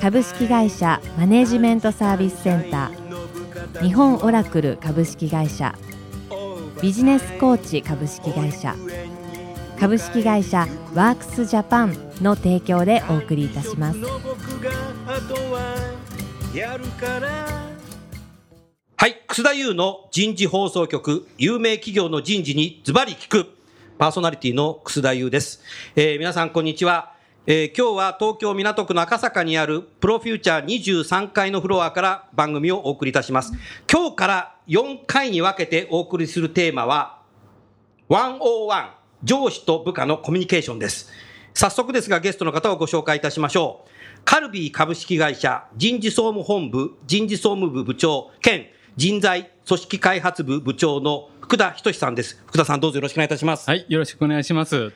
株式会社マネジメントサービスセンター。日本オラクル株式会社。ビジネスコーチ株式会社。株式会社ワークスジャパンの提供でお送りいたします。はい。楠田優の人事放送局。有名企業の人事にズバリ聞く。パーソナリティの楠田優です、えー皆さんこんにちは。えー今日は東京港区の赤坂にあるプロフューチャー23階のフロアから番組をお送りいたします。今日から4回に分けてお送りするテーマは、101上司と部下のコミュニケーションです。早速ですがゲストの方をご紹介いたしましょう。カルビー株式会社人事総務本部人事総務部部長兼人材組織開発部部長の福田仁さんです。福田さんどうぞよろしくお願いいたします。はい、よろしくお願いします。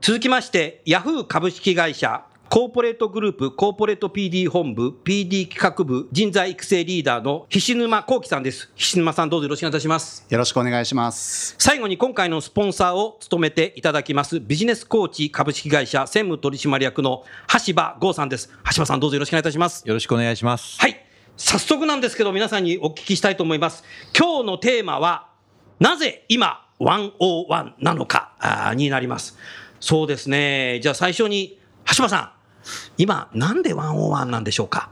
続きまして、ヤフー株式会社、コーポレートグループ、コーポレート PD 本部、PD 企画部、人材育成リーダーの菱沼幸喜さんです。菱沼さんどうぞよろしくお願いいたします。よろしくお願いします。最後に今回のスポンサーを務めていただきます、ビジネスコーチ株式会社専務取締役の橋場剛さんです。橋場さんどうぞよろしくお願いいたします。よろしくお願いします。はい。早速なんですけど、皆さんにお聞きしたいと思います。今日のテーマは、なぜ今、101なのかになります。そうですね。じゃあ最初に、橋場さん。今、なんで101なんでしょうか？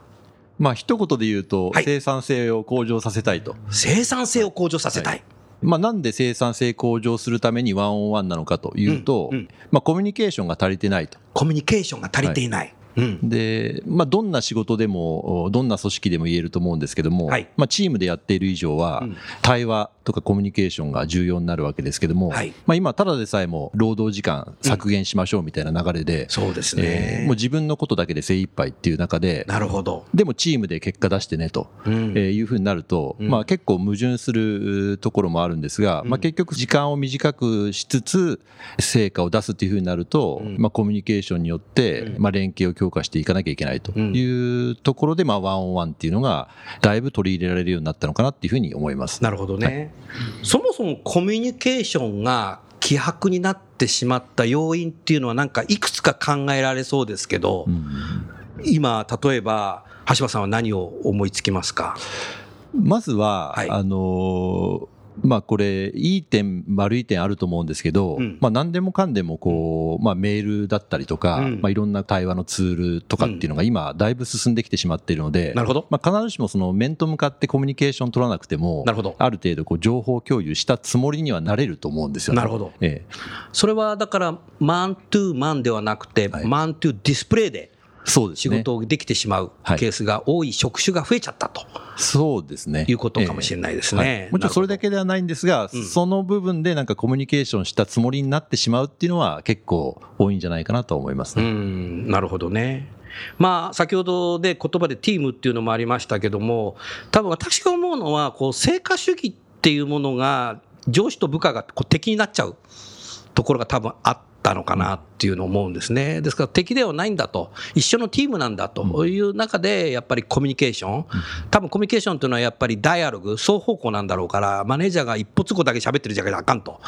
まあ一言で言うと、はい生産性を向上させたいと。生産性を向上させたい。まあなんで生産性向上するためにワンオンワンなのかというと、うんうんまあコミュニケーションが足りてないと。コミュニケーションが足りていない。うん。で、まあどんな仕事でも、どんな組織でも言えると思うんですけども、はいまあチームでやっている以上は、うん対話とかコミュニケーションが重要になるわけですけども、はいまあ今ただでさえも労働時間削減しましょうみたいな流れで、そうですえねー。もう自分のことだけで精一杯っていう中で、なるほど。でもチームで結果出してねと、うんえーいうふうになると、うんまあ、結構矛盾するところもあるんですが、まあ、結局時間を短くしつつ成果を出すっていうふうになると、うんまあ、コミュニケーションによって、うんまあ、連携を強化していかなきゃいけないというところで、まあ、ワンオンワンっていうのがだいぶ取り入れられるようになったのかなっていうふうに思います。なるほどね。そもそもコミュニケーションが希薄になってしまった要因っていうのはなんかいくつか考えられそうですけど、うん。今、例えば、橋場さんは何を思いつきますか？まずは、はい。あのーまあこれ、いい点、悪い点あると思うんですけど、うん。まあ何でもかんでもこう、まあメールだったりとか、うん。まあいろんな対話のツールとかっていうのが今、だいぶ進んできてしまっているので、なるほど。まあ必ずしもその面と向かってコミュニケーション取らなくても、なるほど。ある程度こう情報共有したつもりにはなれると思うんですよね。なるほど。ええ。それはだから、マントゥーマンではなくて、はい。マントゥーディスプレイで仕そうですね。事をできてしまうはいケースが多い職種が増えちゃったとそうですね。いうことかもしれないですはねい。もちろんそれだけではないんですが、うんその部分でなんかコミュニケーションしたつもりになってしまうっていうのは結構多いんじゃないかなと思いますうね。ん、なるほどね。まあ、先ほどで言葉でティームっていうのもありましたけども、多分私が思うのは、こう、成果主義っていうものが、上司と部下がこう敵になっちゃうところが多分あったのかなっていうのを思うんですね。ですから敵ではないんだと、一緒のチームなんだという中で、やっぱりコミュニケーション、多分コミュニケーションというのはやっぱりダイアログ、双方向なんだろうから、マネージャーが一歩通行だけ喋ってるじゃあかんと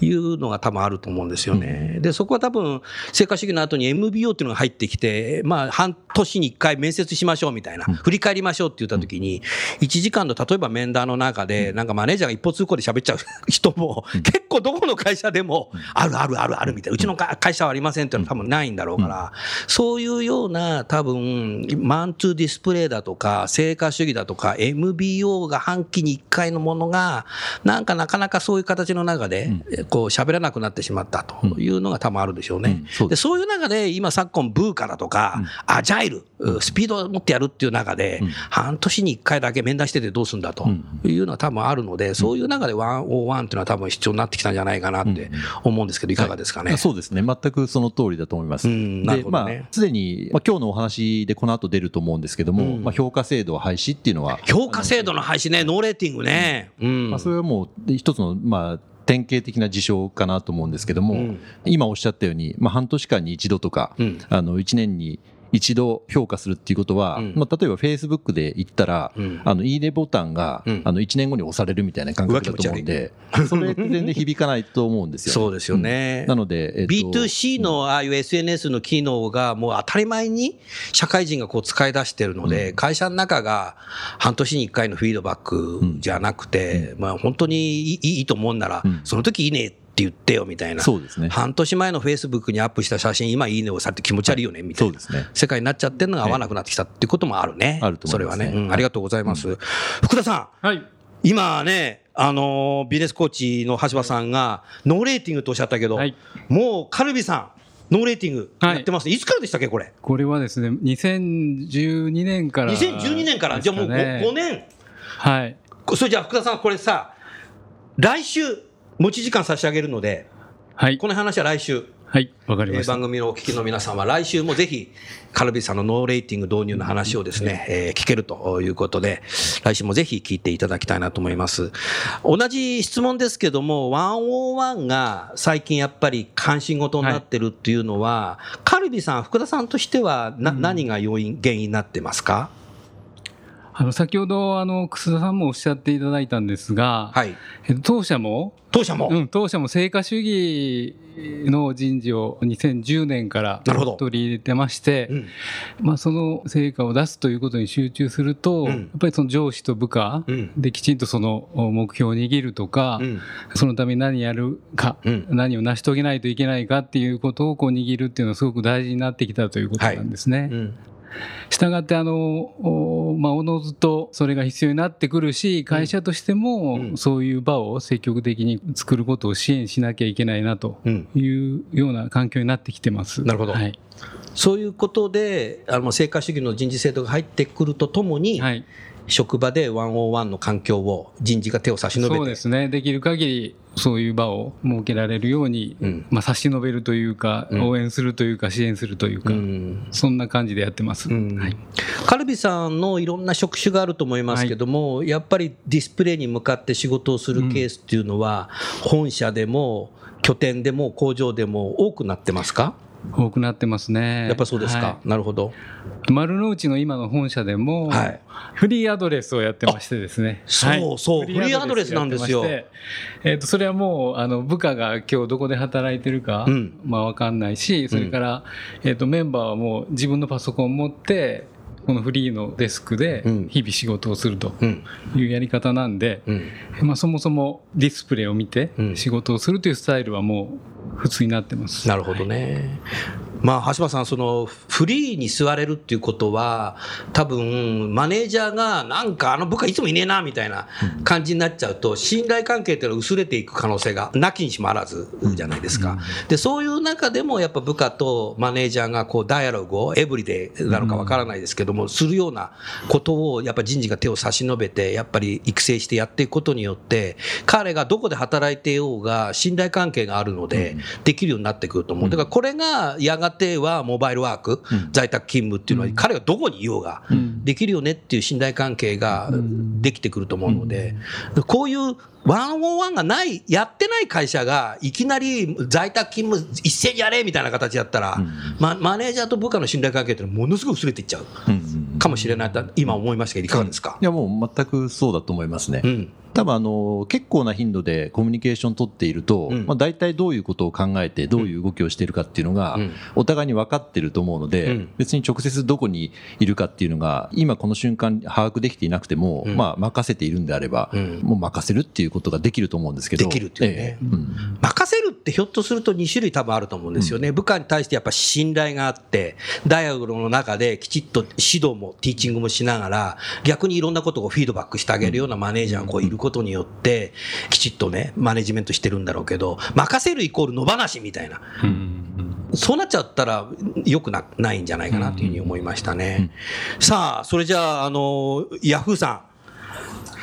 いうのが多分あると思うんですよね。で、そこは多分、成果主義の後に MBO っていうのが入ってきて、まあ、半年に1回面接しましょうみたいな、振り返りましょうって言った時に、1時間の例えば面談の中で、なんかマネージャーが一歩通行で喋っちゃう人も、結構どこの会社でも、あるあるあるあるみたいな、うちのか会社はありませんっていうのは多分ないんだろうから、そういうような多分、マンツーディスプレイだとか、成果主義だとか、MBO が半期に1回のものが、なんかなかなかそういう形の中で、こう喋らなくなってしまったというのが多分あるでしょうね。でそういう中で、今昨今、ブーカだとか、アジャイル、スピードを持ってやるっていう中で、半年に1回だけ面談しててどうすんだというのは多分あるので、そういう中でワンオーワンっていうのは多分必要になってきたんじゃないかなって思うんですけど、いかがですかね？そうそうですね、全くその通りだと思います。で、まあすでに、まあ、今日のお話でこの後出ると思うんですけども、うん。まあ、評価制度廃止っていうのは、評価制度の廃止ね、ノーレーティングね。うん。まあ、それはもう一つの、まあ、典型的な事象かなと思うんですけども、うん。今おっしゃったように、まあ、半年間に一度とか、うん。あの1年に一度評価するっていうことは、うん。まあ、例えばフェイスブックで言ったら、うん。あのいいねボタンが、うん。あの1年後に押されるみたいな感覚だと思うんで、それって全然響かないと思うんですよ、そうですよね。なので、えっと B2C のああいう SNS の機能がもう当たり前に社会人がこう使い出してるので、会社の中が半年に1回のフィードバックじゃなくて、まあ本当にいいと思うん。ならうん、その時いいねって言ってよみたいな。そうですね。半年前のフェイスブックにアップした写真、今いいねをされて気持ち悪いよねみたいうな。そですね。世界になっちゃってるのが合わなくなってきたっていうこともあるね。あるとそ思いますねれはね、うんありがとうございます。福田さん、はい。今ね、あのービジネスコーチの橋場さんが、 no rating とおっしゃったけど、はいもうカルビーさん、 no rating はいやってますね、い、つからでしたっけ、これ？これはですね、2012年から、2012年から、じゃあもう 5, 5年。はい。それじゃあ福田さん、これさ、来週、持ち時間差し上げるので、はい。この話は来週、はい。わかりえーました。番組のお聞きの皆さんは来週もぜひ、カルビさんのノーレーティング導入の話をですね、えー聞けるということで、来週もぜひ聞いていただきたいなと思います。同じ質問ですけども、101が最近やっぱり関心事になってるっていうのは、カルビさん、福田さんとしてはな、何が要因、原因になってますか？あの、先ほど、あの、楠田さんもおっしゃっていただいたんですが、はい。えっと当社も、当社も？うん、当社も成果主義の人事を2010年から取り入れてまして、うん。まあ、その成果を出すということに集中すると、うん。やっぱりその上司と部下うん。できちんとその目標を握るとか、うん。そのために何やるか、うん。何を成し遂げないといけないかっていうことをこう握るっていうのはすごく大事になってきたということなんですね。うんしたがってあの、おまあ、おのずとそれが必要になってくるし、会社としてうんもそういう場を積極的に作ることを支援しなきゃいけないなとうんいうような環境になってきてます。なるほどはい。そういうことで、あの成果主義の人事制度が入ってくるとともに、はい。職場で101の環境を人事が手を差し伸べて。そうですね。できる限りそういう場を設けられるように、うん。まあ、差し伸べるというか、うん。応援するというか、支援するというか、うん。そんな感じでやってます。うん。はい。カルビさんのいろんな職種があると思いますけども、やっぱりディスプレイに向かって仕事をするケースっていうのは、本社でも拠点でも工場でも多くなってますか、多くなってますね。やっぱそうですか、はなるほど。い丸の内の今の本社でも、はい。フリーアドレスをやってましてですね。そうはい。そうフリーアドレスなんですよ。えっ、と、それはもう、あの、部下が今日どこで働いてるか、うん。まあわかんないし、それから、えっ、と、メンバーはもう自分のパソコンを持って、このフリーのデスクでうん日々仕事をするとうんいうやり方なんで、うんまあそもそもディスプレイを見てうん仕事をするというスタイルはもう普通になってます。なるほどね。まあ、橋場さん、その、フリーに座れるっていうことは、多分、マネージャーが、なんかあの部下いつもいねえな、みたいな感じになっちゃうと、信頼関係っていうのは薄れていく可能性が、なきにしもあらずじゃないですか。で、そういう中でも、やっぱ部下とマネージャーが、こう、ダイアログを、エブリデイなのかわからないですけども、するようなことを、やっぱ人事が手を差し伸べて、やっぱり育成してやっていくことによって、彼がどこで働いていようが、信頼関係があるので、できるようになってくると思う。だからこれがやがてはモバイルワーク、在宅勤務っていうのは、彼がどこにいようが、できるよねっていう信頼関係ができてくると思うので、こういう101がない、やってない会社が、いきなり在宅勤務一斉にやれみたいな形だったら、まマネージャーと部下の信頼関係ってのはものすごく薄れていっちゃううんうんかもしれないと、今思いましたけど、いかがですか？いやもう全くそうだと思いますね。うん。多分あの結構な頻度でコミュニケーション取っていると、うん。まあ、大体どういうことを考えてどういう動きをしているかっていうのが、うん。お互いに分かっていると思うので、うん。別に直接どこにいるかっていうのが今この瞬間把握できていなくても、うん。まあ、任せているんであれば、うん。もう任せるっていうことができると思うんですけど。できるっていうね。ええ。うん。任せるってひょっとすると2種類多分あると思うんですよね。部下に対してやっぱ信頼があって、ダイアログの中できちっと指導もティーチングもしながら、逆にいろんなことをフィードバックしてあげるようなマネージャーがこういることによって、きちっとね、マネジメントしてるんだろうけど、任せるイコール野放しみたいな。そうなっちゃったら良くなないんじゃないかなというふうに思いましたね。さあ、それじゃあ、あの、ヤフーさん。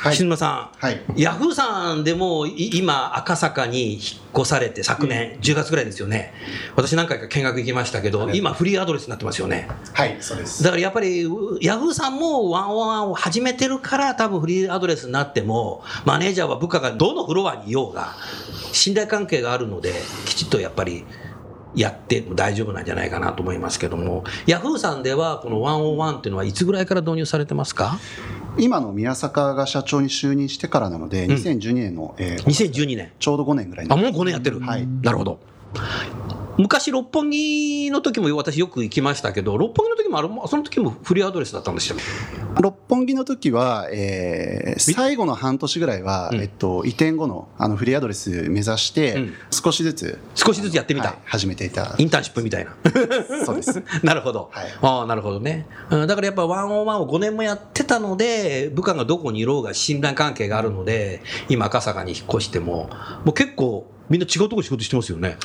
はい篠村さん、はいヤフーさんでもい今、赤坂に引っ越されて、昨年、10月ぐらいですよね、私、何回か見学行きましたけど、今、フリーアドレスになってますよね。はい、そうです。だからやっぱり、ヤフーさんもワンワンを始めてるから、多分フリーアドレスになっても、マネージャーは部下がどのフロアにいようが、信頼関係があるので、きちっとやっぱり。やっても大丈夫なんじゃないかなと思いますけども、ヤフーさんでは、このワンオンワンっていうのは、いつぐらいから導入されてますか？今の宮坂が社長に就任してからなので、2012年の、えー ?2012 年。ちょうど5年ぐらいにあ、もう5年やってる。はいなるほど。昔、六本木の時も私よく行きましたけど、六本木の時もあその時もフリーアドレスだったんですよ。六本木の時は、えー最後の半年ぐらいは、うんえっと、移転後のあのフリーアドレス目指して、うん少しずつ少しずつやってみたはい始めていたインターンシップみたいな。そうです なるほど。はいああ、なるほどね。うんだからやっぱワンオンワンを5年もやってたので、部下がどこにいろうが信頼関係があるので、今赤坂に引っ越しても、もう結構みんな違うところ仕事してますよね。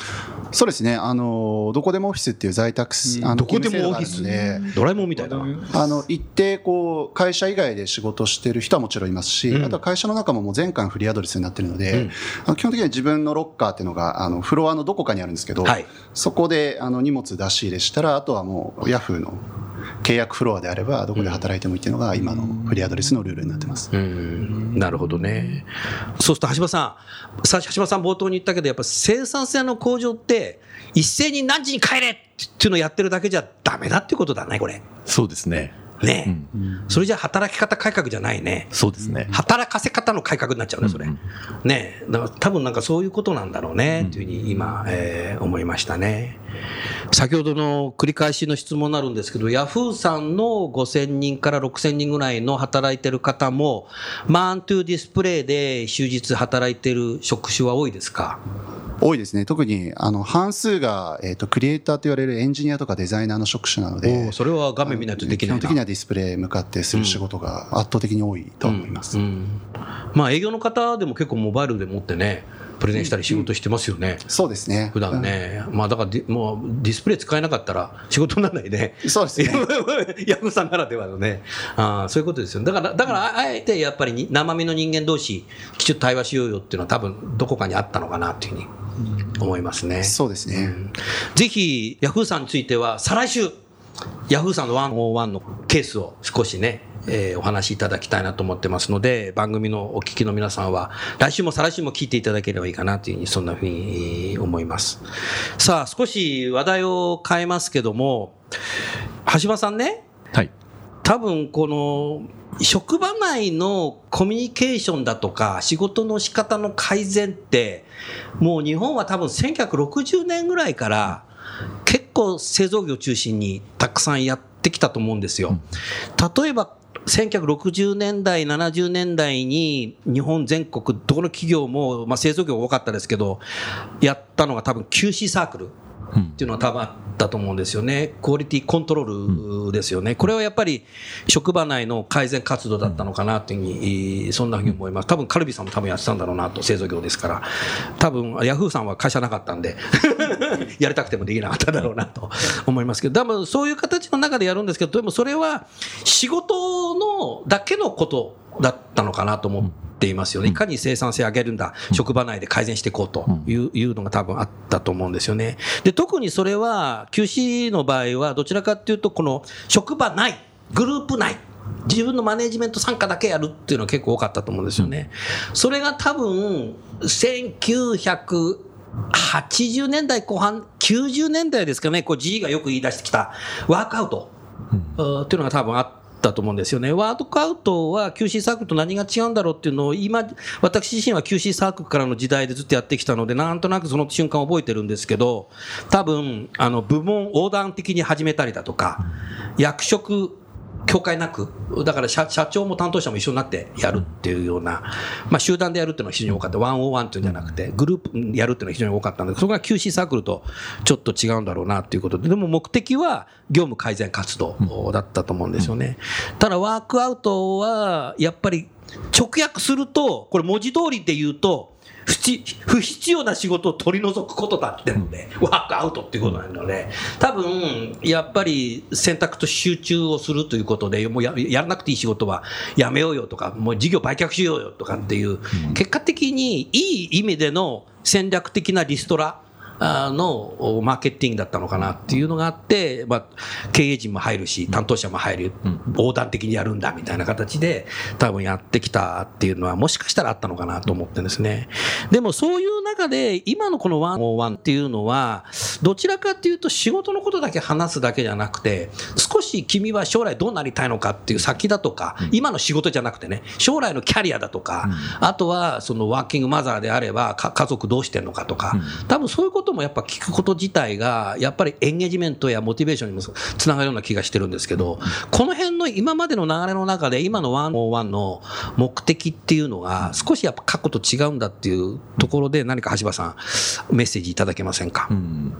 そうですね。あのどこでもオフィスっていう在宅す、あのどこでもオフィスでドラえもんみたいな。あの一定こう会社以外で仕事してる人はもちろんいますし、うん。あとは会社の中ももう全館フリーアドレスになってるので、うん。基本的には自分のロッカーっていうのがあのフロアのどこかにあるんですけど、はい。そこであの荷物出し入れしたらあとはもうヤフーの契約フロアであればどこで働いてもいいっていうのが今のフリーアドレスのルールになってます。うんなるほどね。そうすると橋場さん、さ橋場さん冒頭に言ったけど、やっぱ生産性の向上って、一斉に何時に帰れっていうのをやってるだけじゃダメだっていうことだね、これ。そうですね。ね、それじゃ働き方改革じゃないね。そうですね。働かせ方の改革になっちゃうね、それ。ねだから多分なんかそういうことなんだろうね、というふうに今、えー思いましたね。先ほどの繰り返しの質問になるんですけど、ヤフーさんの5000人から6000人ぐらいの働いてる方も、マントゥーディスプレイで終日働いてる職種は多いですか？多いですね。特にあの半数が、えー、とクリエイターと言われるエンジニアとかデザイナーの職種なのおでーそれは画面見ないとできないな。基本的にはディスプレイ向かってする仕事が圧倒的に多いと思います。うんまあ営業の方でも結構モバイルで持ってね、プレゼンしたり仕事してますよね。そうですね普段ね、まあだからもうディスプレイ使えなかったら仕事にならないね。そうですね ヤフーさんならではのね、あーそういうことですよ。だから、だから、あえてやっぱりに生身の人間同士、きちっと対話しようよっていうのは多分どこかにあったのかなというふうに思いますね。そうですね、ぜひ、ヤフーさんについては、再来週、ヤフーさんの101のケースを少しね、えーお話しいただきたいなと思ってますので、番組のお聞きの皆さんは、来週も再来週も聞いていただければいいかなというふうに、そんなふうに思います。さあ、少し話題を変えますけども、橋場さんね、はい。多分この職場内のコミュニケーションだとか仕事の仕方の改善ってもう日本は多分1960年ぐらいから結構製造業中心にたくさんやってきたと思うんですよ。例えば1960年代、70年代に日本全国どこの企業も、まあ、製造業多かったですけどやったのが多分 QC サークル。っていうのは多分あったと思うんですよね。クオリティコントロールですよね。これはやっぱり職場内の改善活動だったのかなというふうに、そんなふうに思います。多分カルビさんも多分やってたんだろうなと、製造業ですから。多分ヤフーさんは会社なかったんで、やりたくてもできなかっただろうなと思いますけど、多分そういう形の中でやるんですけど、でもそれは仕事のだけのことだったのかなと思っていますよね。いかに生産性上げるんだ、職場内で改善していこうといういうのが多分あったと思うんですよね。で、特にそれは、QC の場合は、どちらかっていうと、この職場内、グループ内、自分のマネジメント参加だけやるっていうのは結構多かったと思うんですよね。それが多分、1900 80年代後半、90年代ですかね、こう GE がよく言い出してきたワークアウト、うんっていうのが多分あったと思うんですよね。ワークアウトは QC サークルと何が違うんだろうっていうのを今、私自身は QC サークルからの時代でずっとやってきたので、なんとなくその瞬間覚えてるんですけど、多分、あの、部門横断的に始めたりだとか、役職、境界なく、だから社長も担当者も一緒になってやるっていうような、まあ、集団でやるっていうのは非常に多かった、ワンオーワンっていうんじゃなくて、グループやるっていうのは非常に多かったんで、そこが QC サークルとちょっと違うんだろうなっていうことで、でも目的は業務改善活動だったと思うんですよね。ただ、ワークアウトは、やっぱり直訳すると、これ文字通りで言うと、不必不必要な仕事を取り除くことだってので、ワークアウトっていうことなので、多分、やっぱり選択と集中をするということで、もうややらなくていい仕事はやめようよとか、もう事業売却しようよとかっていう、結果的にいい意味での戦略的なリストラ、あのマーケティングだったのかなっていうのがあって、まあ、経営陣も入るし、担当者も入る、横断的にやるんだみたいな形で、多分やってきたっていうのは、もしかしたらあったのかなと思ってるんですね。でもそういう中で、今のこの101っていうのは、どちらかっていうと、仕事のことだけ話すだけじゃなくて、少し君は将来どうなりたいのかっていう先だとか、今の仕事じゃなくてね、将来のキャリアだとか、あとはそのワーキングマザーであれば、か家族どうしてんのかとか、多分そういうこともやっぱ聞くこと自体が、やっぱりエンゲージメントやモチベーションにもつながるような気がしてるんですけど、この辺の今までの流れの中で、今の101の目的っていうのが、少しやっぱ過去と違うんだっていうところで、何か橋場さん、メッセージいただけませんか？うん。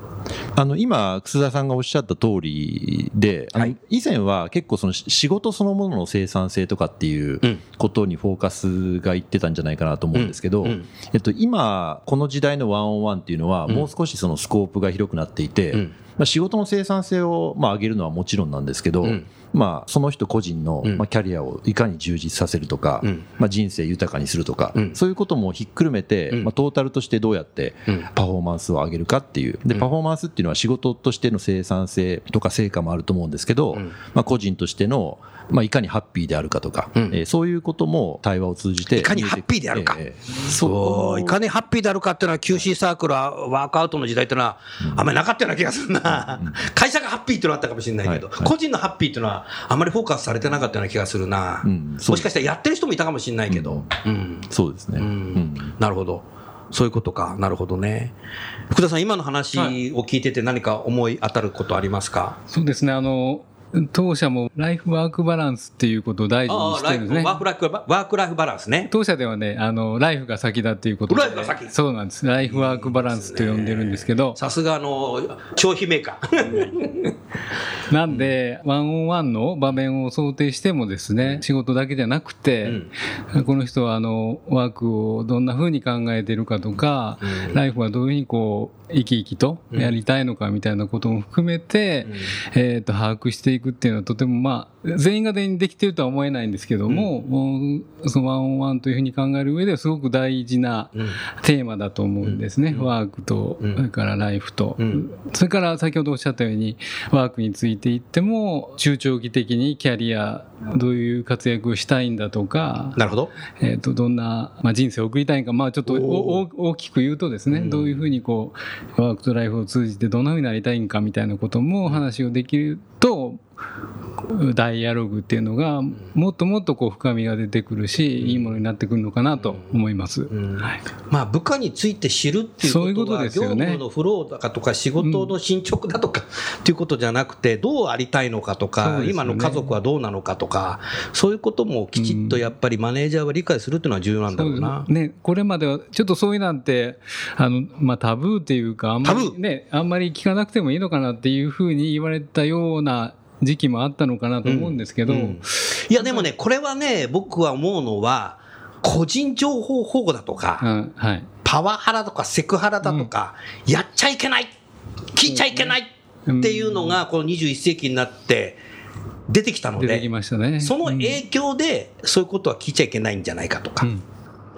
あの今、楠田さんがおっしゃった通りで、以前は結構その仕事そのものの生産性とかっていううん。ことにフォーカスがいってたんじゃないかなと思うんですけど、うん。うん。えっと、今、この時代のワンオンワンっていうのは、うん。もう少しそのスコープが広くなっていて、うん。まあ、仕事の生産性をまあ上げるのはもちろんなんですけど、うん。まあ、その人個人のうん。まあキャリアをいかに充実させるとか、うん。まあ、人生豊かにするとか、うん。そういうこともひっくるめて、うん。まあ、トータルとしてどうやってうん。パフォーマンスを上げるかっていう。でうん。パフォーマンスっていうのは仕事としての生産性とか成果もあると思うんですけど、うん。まあ、個人としての、まあ、いかにハッピーであるかとか、うん。えーそういうことも対話を通じていかにハッピーであるか。ええそう。いかにハッピーであるかっていうのは QC サークルはワークアウトの時代っていうのはあんまりなかったような気がするな、会社がハッピーっていうのはあったかもしれないけど、はいはい。個人のハッピーっていうのはあんまりフォーカスされてなかったような気がするな、うん。もしかしたらやってる人もいたかもしれないけど、うん。そうですね、うん。うん。なるほど。そういうことか。なるほどね。福田さん今の話を聞いてて何か思い当たることありますか、そうですね、あの、当社もライフワークバランスっていうことを大事にしてるんですね。ワークライフワークライフバランスね。当社ではね、あの、ライフが先だっていうことで。ライフが先。そうなんです。ライフワークバランスと呼んでるんですけど、さすがあの消費メーカー。なんで、ワンオンワンの場面を想定してもですね、仕事だけじゃなくて、この人はあの、ワークをどんな風に考えてるかとか、うん。ライフはどういうふうにこう、生き生きとやりたいのかみたいなことも含めて、えっ、と、把握していくっていうのはとてもまあ、全員が全員できてるとは思えないんですけども、もうそのワンオンワンというふうに考える上ではすごく大事なうん。テーマだと思うんですね。ワークと、うん。それからライフと、うん。それから先ほどおっしゃったように、ワークについていっても、中長期的にキャリア、どういう活躍をしたいんだとか、なるほど。えっ、と、どんな、まあ、人生を送りたいんか、まあ、ちょっと大きく言うとですね、どういうふうにこう、ワークとライフを通じてどんなふうになりたいんかみたいなことも話をできると、ダイアログっていうのが、もっともっとこう深みが出てくるし、いいものになってくるのかなと思います。ん。はい。まあ、部下について知るっていうことは業務のフローだかとか仕事の進捗だとかっていうことじゃなくてどうありたいのかとか、今の家族はどうなのかとかそういうこともきちっとやっぱりマネージャーは理解するっていうのは重要なんだろうな。そうね、これまではちょっとそういうなんてあの、まあ、タブーっていうかあんまり、ね、あんまり聞かなくてもいいのかなっていうふうに言われたような時期もあったのかなと思うんですけど、うんいやでもねこれはね僕は思うのは個人情報保護だとか、うんはい、パワハラとかセクハラだとか、やっちゃいけない聞いちゃいけないっていうのがこの21世紀になって出てきたのでね。その影響でそういうことは聞いちゃいけないんじゃないかとか、うん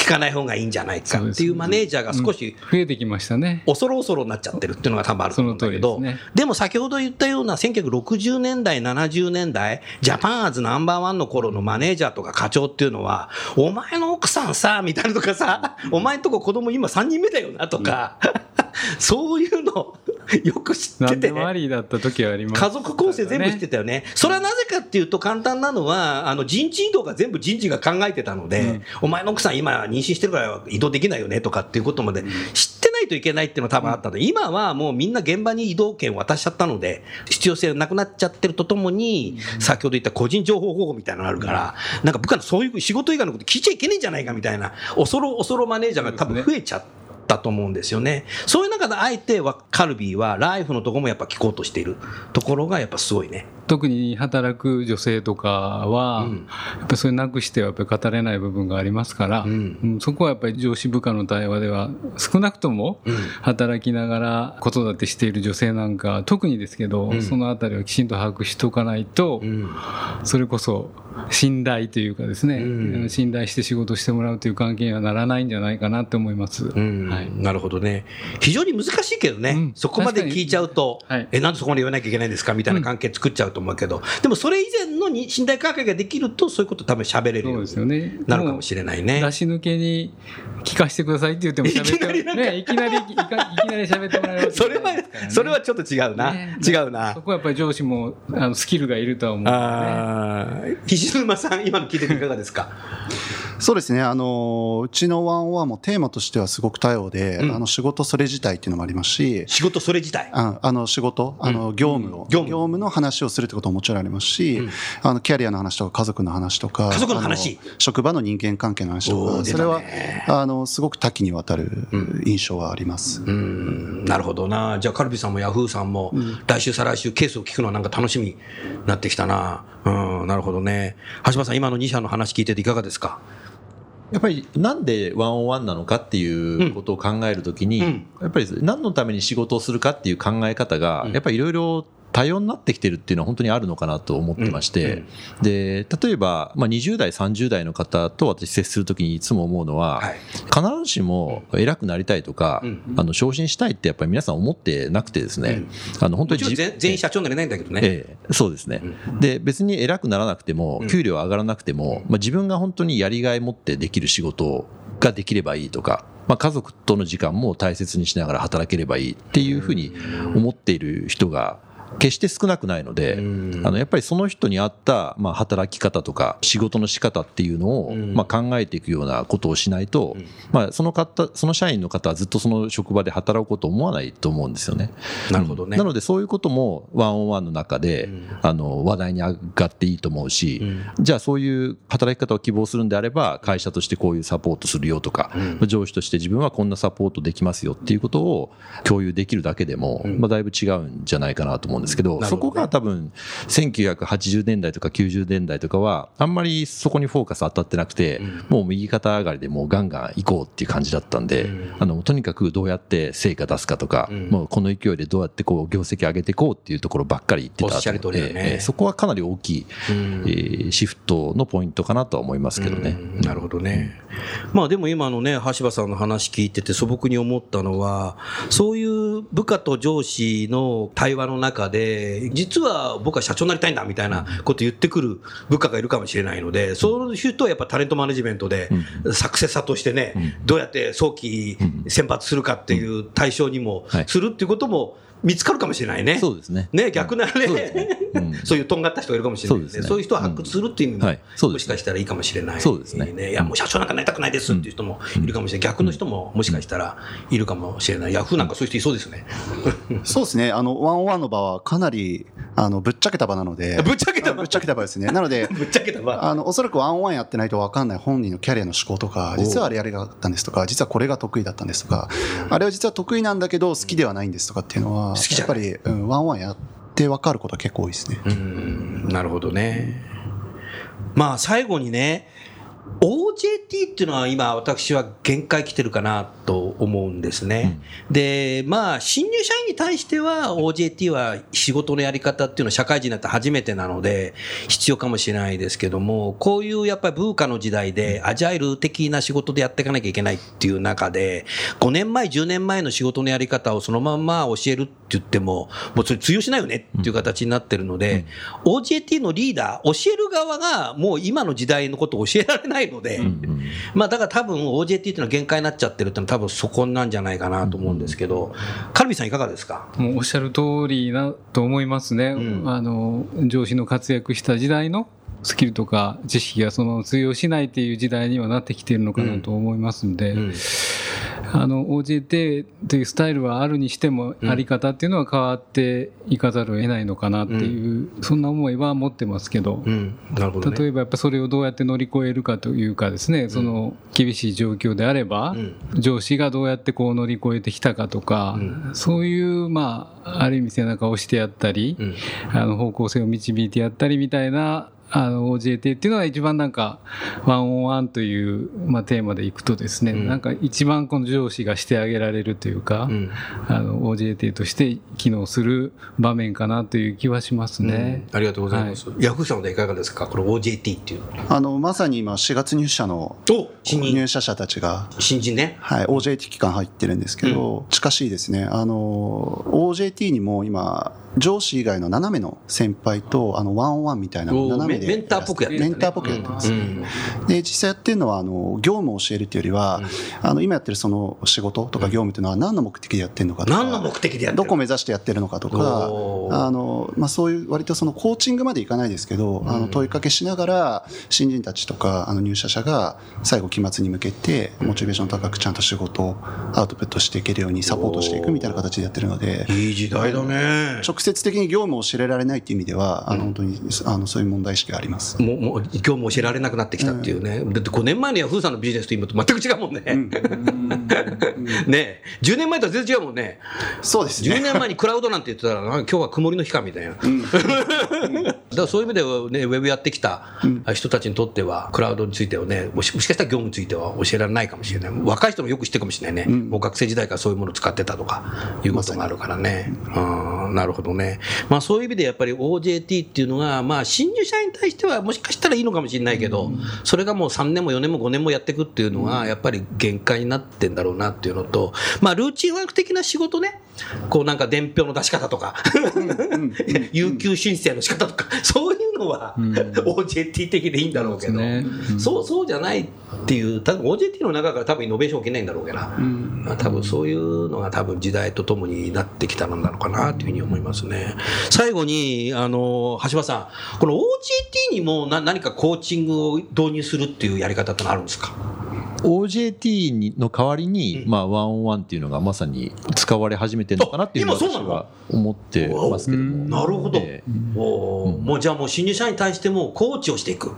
聞かない方がいいんじゃないかっていうマネージャーが少し増えてきましたね。恐る恐るになっちゃってるっていうのが多分あると思うんだけど、でも先ほど言ったような1960年代、70年代、ジャパンアーズナンバーワンの頃のマネージャーとか課長っていうのは、お前の奥さんさ、みたいなのとかさ、お前んとこ子供今3人目だよなとか、そういうの よく知ってて。何で。だった時はあります、家族構成全部知ってたよね。それはなぜかっていうと簡単なのは、あの人事異動が全部人事が考えてたので、お前の奥さん今妊娠してるから移動できないよねとかっていうことまで知ってないといけないっていうのは多分あったの。で、今はもうみんな現場に移動権渡しちゃったので、必要性がなくなっちゃってるとともに、先ほど言った個人情報保護みたいなのがあるから、なんか部下のそういう仕事以外のこと聞いちゃいけねえんじゃないかみたいな、恐ろ恐ろマネージャーが多分増えちゃって。だと思うんですよね。そういう中であえてはカルビーはライフのとこもやっぱ聞こうとしているところがやっぱすごいね。特に働く女性とかは、うん。やっぱりそれなくしてはやっぱり語れない部分がありますから、うん。うんそこはやっぱり上司部下の対話では少なくともうん。働きながら子育てしている女性なんか特にですけど、うん。そのあたりはきちんと把握しておかないと、うん。それこそ信頼というかですね、信頼して仕事してもらうという関係にはならないんじゃないかなって思います。うん。はい。なるほどね。非常に難しいけどね、うん。そこまで聞いちゃうと、はい。え、なんでそこまで言わなきゃいけないんですか？みたいな関係作っちゃうと思うけど、でもそれ以前のに信頼関係ができると、そういうこと多分喋れるように。なるかもしれないね。出し抜けに聞かせてくださいって言っても喋っていきなりいきなりいきいきなり喋ってもらえるそれはそれはちょっと違うな。ね違うなそ。こはやっぱり上司もあのスキルがいるとは思うね。あー菱沼さん、今の聞いてていかがですか？そうですね、あのうちのワンオワンもテーマとしてはすごく多様で、うん。あの仕事それ自体っていうのもありますし、仕事それ自体？ああの仕事、あの業務を、業務。業務の話をするってことももちろんありますし、うん。あのキャリアの話とか家族の話とか、家族の話？職場の人間関係の話とか、それはあのすごく多岐にわたる印象はあります。うん。なるほどな。じゃあ、カルビさんもヤフーさんも、来週、再来週、ケースを聞くのはなんか楽しみになってきたな。うん、なるほどね。橋場さん、今の2社の話聞いてていかがですか？やっぱりなんでワンオンワンなのかっていうことを考えるときに、うん。やっぱり何のために仕事をするかっていう考え方がうん、やっぱりいろいろ多様になってきてるっていうのは本当にあるのかなと思ってまして、で例えば、まあ、20代、30代の方と私接するときにいつも思うのは、はい。必ずしも偉くなりたいとか、うんあの昇進したいってやっぱり皆さん思ってなくてですね、あの本当に全全員社長になれないんだけどね。ええ、そうですね、で別に偉くならなくてもうん。給料上がらなくても、まあ、自分が本当にやりがい持ってできる仕事ができればいいとか、まあ、家族との時間も大切にしながら働ければいいっていうふうに思っている人が決して少なくないので、うん。あのやっぱりその人に合った、まあ、働き方とか仕事の仕方っていうのを、うん。まあ、考えていくようなことをしないと、うん。まあ、その方その社員の方はずっとその職場で働くことを思わないと思うんですよね。なるほどね。なのでそういうこともワンオンワンの中で、うん。あの話題に上がっていいと思うし、うん。じゃあそういう働き方を希望するんであれば会社としてこういうサポートするよとか、うん。上司として自分はこんなサポートできますよっていうことを共有できるだけでも、うん。まあ、だいぶ違うんじゃないかなと思うんですけど、そこが多分1980年代とか90年代とかはあんまりそこにフォーカス当たってなくて、うん。もう右肩上がりでもうガンガン行こうっていう感じだったんで、うん。あのとにかくどうやって成果出すかとか、うん。もうこの勢いでどうやってこう業績上げていこうっていうところばっかり言ってたおっしゃる通りだね。そこはかなり大きい、うん。えーシフトのポイントかなとは思いますけどね。うんなるほどね。まあでも今のね、橋場さんの話聞いてて素朴に思ったのは、そういう部下と上司の対話の中で、実は僕は社長になりたいんだみたいなこと言ってくる部下がいるかもしれないので、そういう人はやっぱタレントマネジメントで、サクセサとしてね、どうやって早期選抜するかっていう対象にもはい。するっていうことも見つかるかもしれないね。そうですね。ね、逆なね、そうね。うん。そういうとんがった人がいるかもしれないので、そうですね。そういう人を発掘するっていう意味も、はい。そうもですね。しかしたらいいかもしれない、そうですね。いや、もう社長なんかなりたくないですっていう人もいるかもしれない。逆の人ももしかしたらいるかもしれない。ヤフーなんかそういう人いそうですね。そうですね、あの、ワンオンワンの場はかなり、あの、ぶっちゃけた場なので、ぶっちゃけた場？ぶっちゃけた場ですね。なので、ぶっちゃけたば。あの、おそらくワンオンワンやってないと分かんない。本人のキャリアの思考とか、実はあれやりがあったんですとか、実はこれが得意だったんですとか、あれは実は得意なんだけど好きではないんですとかっていうのは、きじゃないやっぱり、うん、ワンワンやって分かることは結構多いですね。うん、なるほどね。まあ最後にね、OJT っていうのは今私は限界来てるかなと思うんですね。で、まあ新入社員に対しては OJT は仕事のやり方っていうのは社会人になって初めてなので必要かもしれないですけども、こういうやっぱり文化の時代でアジャイル的な仕事でやっていかなきゃいけないっていう中で、5年前、10年前の仕事のやり方をそのまんま教えるって言っても、もうそれ通用しないよねっていう形になってるので、OJT のリーダー、教える側がもう今の時代のことを教えられないので、まあだから多分 OJT っていうのは限界になっちゃってるっていうのは多分そこなんじゃないかなと思うんですけど、カルビさんいかがですか？もうおっしゃる通りなと思いますね、うんあの上司の活躍した時代のスキルとか知識がその通用しないっていう時代にはなってきているのかなと思いますんで、うんあの OJT というスタイルはあるにしても、うんあり方っていうのは変わっていかざるを得ないのかなっていう、そんな思いは持ってますけど。例えばやっぱそれをどうやって乗り越えるかというかですね、その厳しい状況であれば、うん。上司がどうやってこう乗り越えてきたかとか、うん。そういう、まあ、ある意味背中を押してやったり、うん。あの方向性を導いてやったりみたいなあの OJT っていうのが一番なんかワンオンワンという、まあ、テーマでいくとですね、うんなんか一番この上司がしてあげられるというか、うんあの OJT として機能する場面かなという気はしますね。ありがとうございます。ヤフーさんはいかがですか？この OJT っていう。あのまさに今4月入社のお新人入社者たちが新人ね。はい、OJT 期間入ってるんですけど、近しいですね。あの、OJT にも今、上司以外の斜めの先輩と、あの、ワンオンワンみたいなの斜めでメンターっぽくやってるメンターっぽくやってます。うんで、実際やってるのは、あの、業務を教えるっていうよりは、あの、今やってるその仕事とか業務っていうのは何の目的でやってるのかとか、何の目的でやってるどこ目指してやってるのかとかあの、まあ、そういう割とそのコーチングまでいかないですけど、あの、問いかけしながら、新人たちとか、あの、入社者が最後期末に向けて、モチベーション高くちゃんと仕事をアウトプットしていけるようにサポートしていくみたいな形でやってるので、いい時代だね。直接的に業務を教えられないっていう意味では、あの、本当に、あの、そういう問題意識があります。もう、もう、今日も教えられなくなってきたっていうね。だって5年前のヤフーさんのビジネスと今と全く違うもんね。ねえ、10年前とは全然違うもんね。10そうですね。年前にクラウドなんて言ってたら、今日は曇りの日かみたいな。だからそういう意味ではね、ウェブやってきた人たちにとっては、クラウドについてはね、もしもしかしたら業務については教えられないかもしれない。若い人もよく知ってるかもしれないね。もう学生時代からそういうものを使ってたとか、いうことがあるからね。うん、なるほどね。まあそういう意味でやっぱり OJT っていうのが、まあ新入社員に対してはもしかしたらいいのかもしれないけど、それがもう3年も4年も5年もやっていくっていうのは、やっぱり限界になってんだろうなっていうのと、まあルーチンワーク的な仕事ね、こうなんか伝票の出し方とか、有給申請の仕方とか、そういうのは OJT 的でいいんだろうけど、ね。うん。そうそうじゃないっていう、多分 OJT の中から多分イノベーション起きないんだろうけど、まあ多分そういうのが多分時代とともになってきたのなのかなというふうに思いますね。最後に、あの、橋場さん、この OJT にもな何かコーチングを導入するっていうやり方ってのあるんですか？OJT にの代わりに、まあ、ワンオンワンっていうのがまさに使われ始めてるのかなっていうのはあ今そうなの？私は思ってますけども。なるほど。えおー。もうじゃあもう新入社員に対してもコーチをしていく。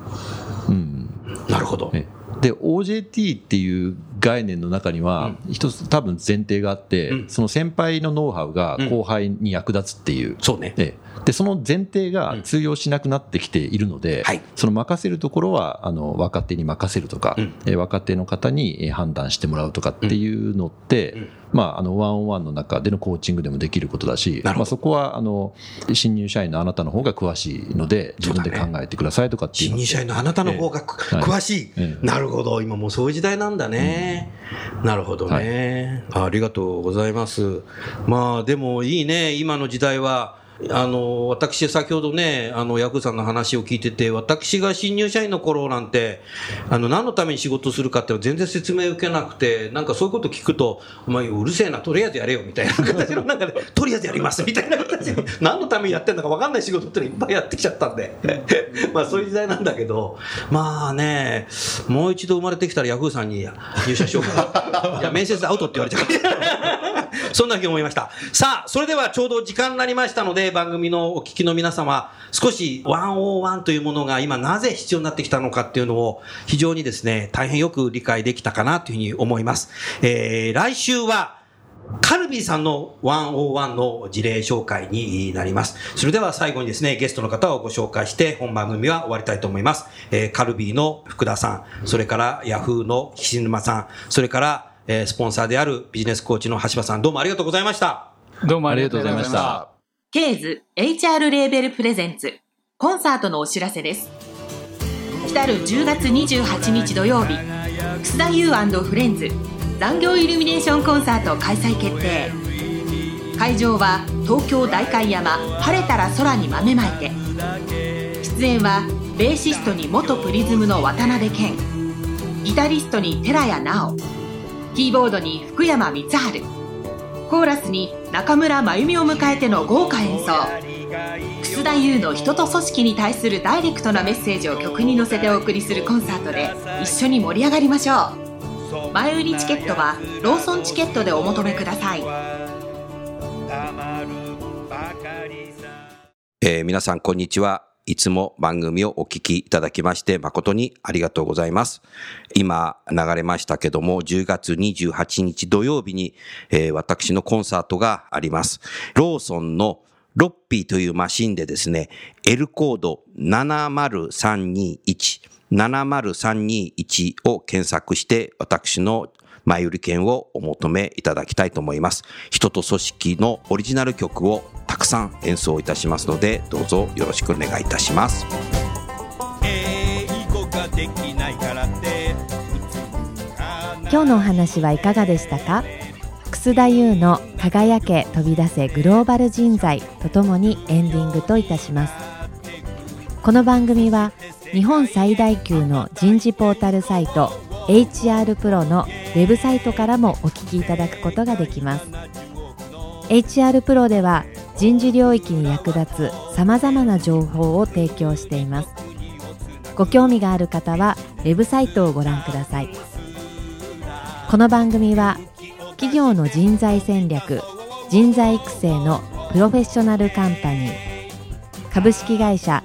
えうん。なるほど。ねで OJT っていう概念の中には一つ多分前提があって、うん。その先輩のノウハウが後輩に役立つっていう、そうね。ええでその前提が通用しなくなってきているので、はい。その任せるところはあの若手に任せるとか、うん。えー若手の方にえー判断してもらうとかっていうのって、うん。まあ、あのワンオンワンの中でのコーチングでもできることだし、まあ、そこはあの新入社員のあなたの方が詳しいので自分で考えてくださいとかっていうのって。新入社員のあなたの方がく、はい。詳しい、ええ。なるほど。今もうそういう時代なんだね。なるほどね、あ。ありがとうございます。まあでもいいね。今の時代は、あの、私先ほどね、あの、ヤフーさんの話を聞いてて、私が新入社員の頃なんて、あの、何のために仕事するかって全然説明受けなくて、なんかそういうこと聞くと、お前うるせえな、とりあえずやれよ、みたいな形の中で、とりあえずやります、みたいな形で、何のためにやってんのか分かんない仕事ってのいっぱいやってきちゃったんで、まあそういう時代なんだけど、まあね、もう一度生まれてきたらヤフーさんに入社しようかな。いや、面接アウトって言われちゃう。そんなふうに思いました。さあ、それではちょうど時間になりましたので、番組のお聞きの皆様、少し101というものが今なぜ必要になってきたのかっていうのを非常にですね、大変よく理解できたかなというふうに思います。えー、来週は、カルビーさんの101の事例紹介になります。それでは最後にですね、ゲストの方をご紹介して本番組は終わりたいと思います。えーカルビーの福田さん、それからヤフーの岸沼さん、それから、えースポンサーであるビジネスコーチの橋場さん、どうもありがとうございました。どうもあありりがとうございまました。ケーズ HR レーベルプレゼンツ。コンサートのお知らせです。来る10月28日土曜日楠田優フレンズ残業イルミネーションコンサート開催決定。会場は東京代官山晴れたら空に豆まいて。出演はベーシストに元プリズムの渡辺謙。ギタリストに寺谷直キーボードに福山光晴。コーラスに中村真由美を迎えての豪華演奏。楠田優の人と組織に対するダイレクトなメッセージを曲に乗せてお送りするコンサートで一緒に盛り上がりましょう。前売りチケットはローソンチケットでお求めください。えー皆さんこんにちは。いつも番組をお聞きいただきまして誠にありがとうございます。今流れましたけども、10月28日土曜日に、えー私のコンサートがあります。ローソンのロッピーというマシンでですね、L コード70321、70321を検索して私の前売り券をお求めいただきたいと思います。人と組織のオリジナル曲をたくさん演奏いたしますので、どうぞよろしくお願いいたします。今日のお話はいかがでしたか？楠田優の「輝け飛び出せグローバル人材」とともにエンディングといたしますこの番組は日本最大級の人事ポータルサイト HR プロのウェブサイトからもお聞きいただくことができます。HR プロでは人事領域に役立つさまざまな情報を提供しています。ご興味がある方はウェブサイトをご覧ください。この番組は企業の人材戦略人材育成のプロフェッショナルカンパニー株式会社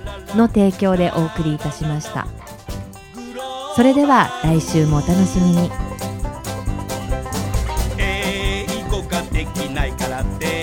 の提供でお送りいたしました。それでは来週もお楽しみに。英語ができないからって。